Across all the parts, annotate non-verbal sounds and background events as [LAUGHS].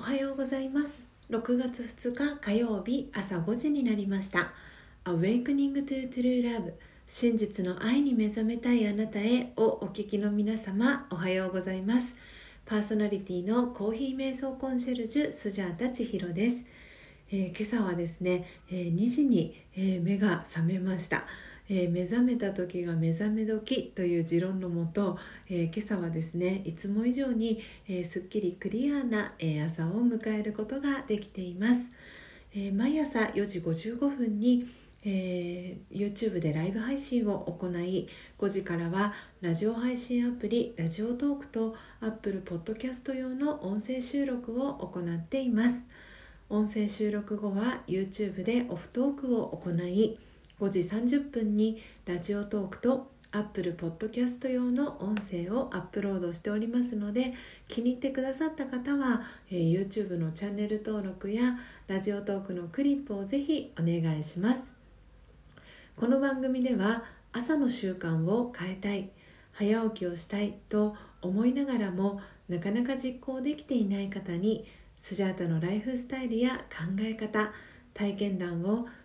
おはようございます。6月2日火曜日朝5時になりました。Awakening to True Love 真実の愛に目覚めたいあなたへをお聞きの皆様おはようございます。パーソナリティのコーヒー瞑想コンシェルジュスジャータ千尋です、えー、今朝はですね、えー、2時に、えー、目が覚めました。えー、目覚めた時が目覚め時という持論のもと、えー、今朝はですねいつも以上に、えー、すっきりクリアな、え朝を迎えることができています、え毎朝4時55分にえー、YouTube でライブ配信を行い5時からはラジオ配信アプリラジオトークと Apple Podcast 用の音声収録を行っています。音声収録後は YouTube でオフトークを行い5時30分にラジオトークと Apple Podcast 用の音声をアップロードしておりますので気に入ってくださった方は、えー、YouTube のチャンネル登録やラジオトークのクリップをぜひお願いします。この番組では朝の習慣を変えたい早起きをしたいと思いながらもなかなか実行できていない方にスジャータのライフスタイルや考え方体験談を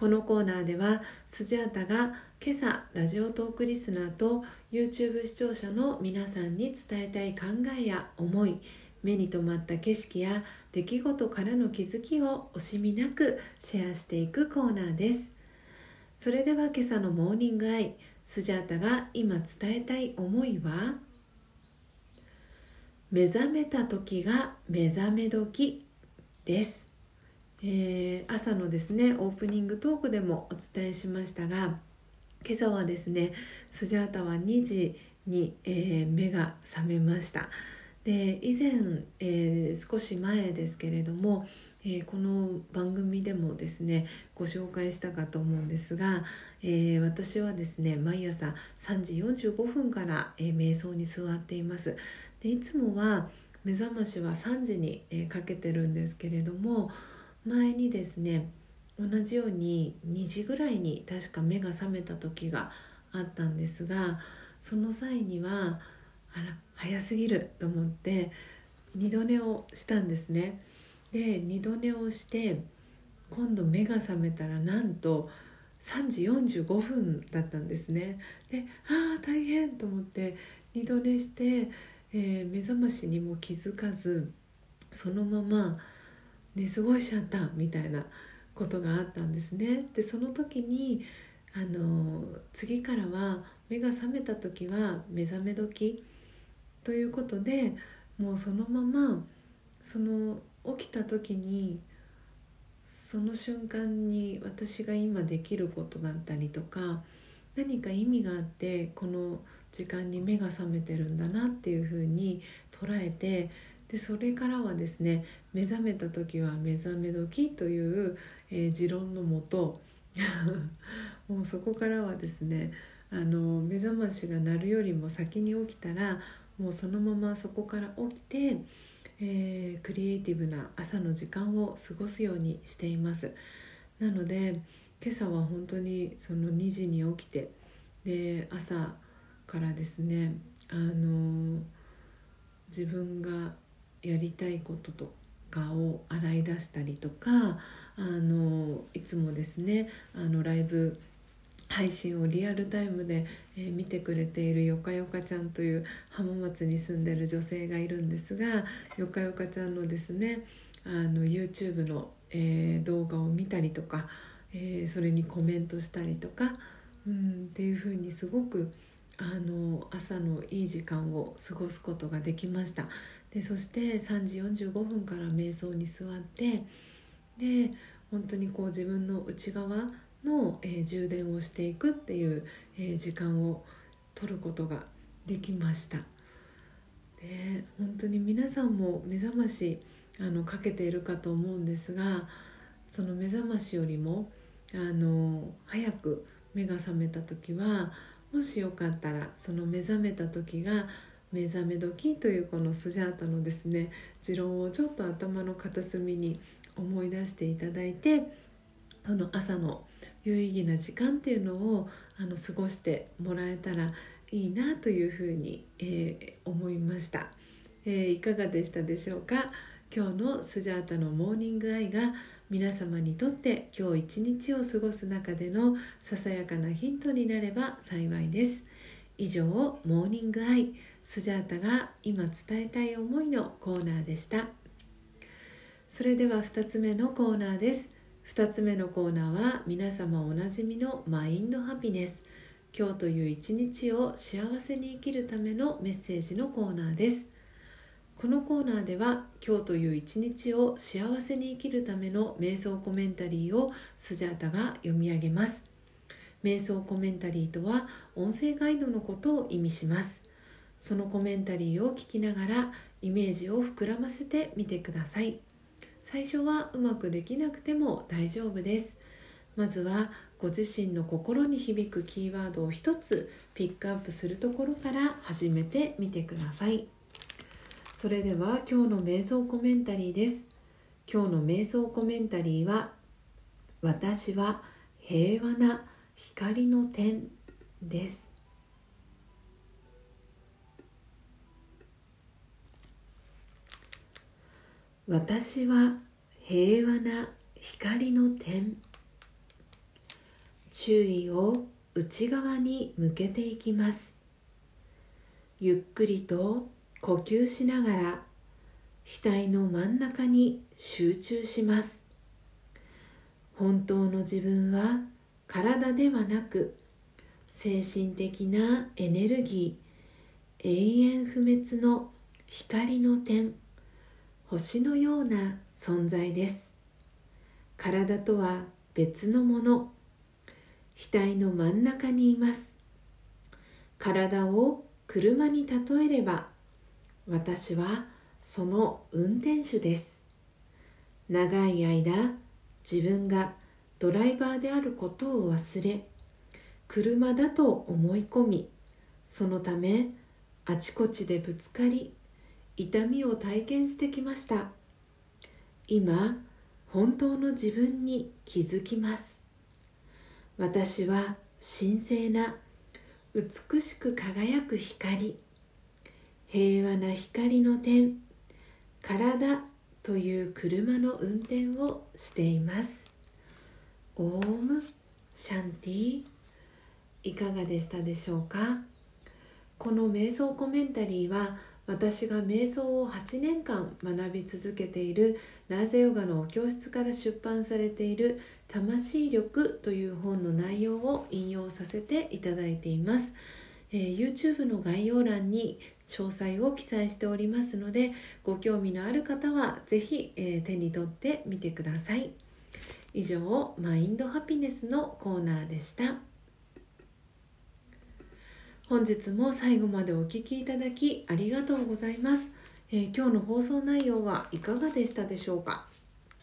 このコーナーではスジャータが今朝ラジオトークリスナーと YouTube 視聴者の皆さんに伝えたい考えや思い目に留まった景色や出来事からの気づきを惜しみなくシェアしていくコーナーです。それでは今朝のモーニングアイスジャータが今伝えたい思いは？目覚めた時が目覚め時です。えー、朝のですねオープニングトークでもお伝えしましたが今朝はですねスジャータは2時に、えー、目が覚めました。で以前、えー、少し前ですけれども、えこの番組でもですねご紹介したかと思うんですが、え私はですね毎朝3時45分から、え瞑想に座っています。でいつもは目覚ましは3時に、えかけてるんですけれども前にですね同じように2時ぐらいに確か目が覚めた時があったんですがその際にはあら早すぎると思って二度寝をしたんですね。で二度寝をして今度目が覚めたらなんと3時45分だったんですね。でああ大変と思って二度寝して、えー、目覚ましにも気づかずそのまま寝過ごしちゃったみたいなことがあったんですね。でその時にあの次からは目が覚めた時は目覚め時ということでもうそのままその起きた時にその瞬間に私が今できることだったりとか何か意味があってこの時間に目が覚めてるんだなっていうふうに捉えてでそれからはですね目覚めた時は目覚め時という、えー、持論のもと [LAUGHS] もうそこからはですねあの目覚ましが鳴るよりも先に起きたらもうそのままそこから起きて、えー、クリエイティブな朝の時間を過ごすようにしています。なので今朝は本当にその2時に起きてで朝からですねあの自分がやりたいこととかを洗い出したりとかあのいつもですねあのライブ配信をリアルタイムで、えー、見てくれているよかよかちゃんという浜松に住んでる女性がいるんですがよかよかちゃんのですねあの YouTube の、えー、動画を見たりとか、えー、それにコメントしたりとか、うん、っていうふうにすごくあの朝のいい時間を過ごすことができました。でそして3時45分から瞑想に座ってで本当にこう自分の内側の、えー、充電をしていくっていう、えー、時間を取ることができました。で本当に皆さんも目覚ましあのかけているかと思うんですがその目覚ましよりもあの早く目が覚めた時はもしよかったらその目覚めた時が目覚め時というこのスジャータのですね持論をちょっと頭の片隅に思い出していただいてその朝の有意義な時間っていうのをあの過ごしてもらえたらいいなというふうに、えー、思いました、えー、いかがでしたでしょうか？今日のスジャータのモーニングアイが皆様にとって今日一日を過ごす中でのささやかなヒントになれば幸いです。以上モーニングアイ。スジャータが今伝えたい思いのコーナーでした。それでは2つ目のコーナーです。2つ目のコーナーは皆様おなじみのマインドハピネス。今日という一日を幸せに生きるためのメッセージのコーナーです。このコーナーでは今日という一日を幸せに生きるための瞑想コメンタリーをスジャータが読み上げます。瞑想コメンタリーとは音声ガイドのことを意味します。そのコメンタリーを聞きながらイメージを膨らませてみてください。最初はうまくできなくても大丈夫です。まずはご自身の心に響くキーワードを一つピックアップするところから始めてみてください。それでは今日の瞑想コメンタリーです。今日の瞑想コメンタリーは私は平和な光の点です。私は平和な光の点。注意を内側に向けていきます。ゆっくりと呼吸しながら額の真ん中に集中します。本当の自分は体ではなく精神的なエネルギー永遠不滅の光の点。星のような存在です。体とは別のもの。額の真ん中にいます。体を車に例えれば私はその運転手です。長い間自分がドライバーであることを忘れ車だと思い込みそのためあちこちでぶつかり痛みを体験してきました。今本当の自分に気づきます。私は神聖な美しく輝く光平和な光の点体という車の運転をしています。オームシャンティいかがでしたでしょうか？この瞑想コメンタリーは私が瞑想を8年間学び続けているラージャヨガの教室から出版されている「魂力」という本の内容を引用させていただいています。えー、YouTube の概要欄に詳細を記載しておりますのでご興味のある方は是非、えー、手に取ってみてください以上マインドハピネスのコーナーでした本日も最後までお聴きいただきありがとうございます、えー、今日の放送内容はいかがでしたでしょうか、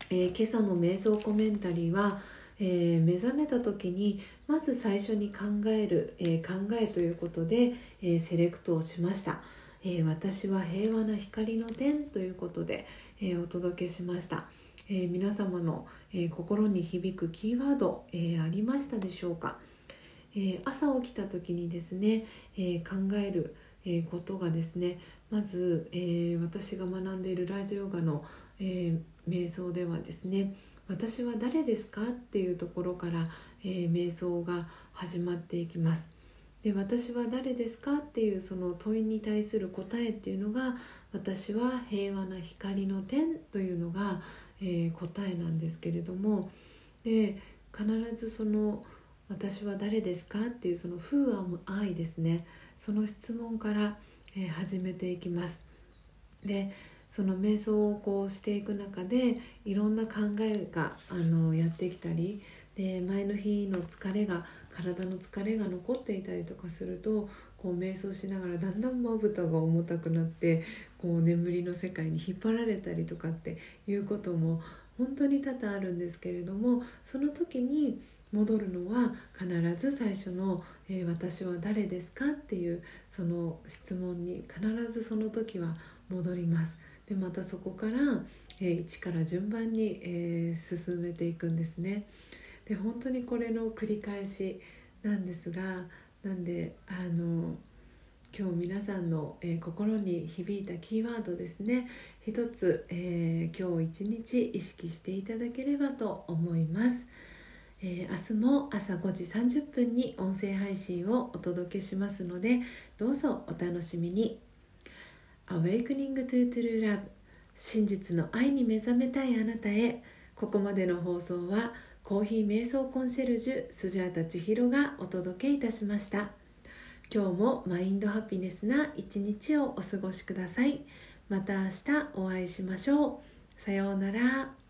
え今朝の瞑想コメンタリーはえー、目覚めた時にまず最初に考える、えー、考えということで、えー、セレクトをしました、え私は平和な光の点ということで、えお届けしました、え皆様の、え心に響くキーワード、えありましたでしょうか、え朝起きた時にですね、え考える、えことがですねまず、え私が学んでいるラジオヨガの、え瞑想ではですね私は誰ですかっていうところから、え、瞑想が始まっていきます。で私は誰ですかっていうその問いに対する答えっていうのが私は平和な光の点というのが、えー、答えなんですけれどもで必ずその「私は誰ですか?」っていうその「Who am I?」ですねその質問から、え、始めていきます。でその瞑想をこうしていく中でいろんな考えがあのやってきたりで前の日の疲れが体の疲れが残っていたりとかするとこう瞑想しながらだんだんまぶたが重たくなってこう眠りの世界に引っ張られたりとかっていうことも本当に多々あるんですけれどもその時に戻るのは必ず最初の、えー、私は誰ですか?」っていうその質問に必ずその時は戻ります。でまたそこから、えー、1から順番に、えー、進めていくんですね。で本当にこれの繰り返しなんですがなんであの今日皆さんの、えー、心に響いたキーワードですね一つ、えー、今日一日意識していただければと思います、えー、明日も朝5時30分に音声配信をお届けしますのでどうぞお楽しみに。Awakening to True Love 真実の愛に目覚めたいあなたへ。ここまでの放送はコーヒー瞑想コンシェルジュスジャータ千尋がお届けいたしました。今日もマインドハピネスな一日をお過ごしください。また明日お会いしましょう。さようなら。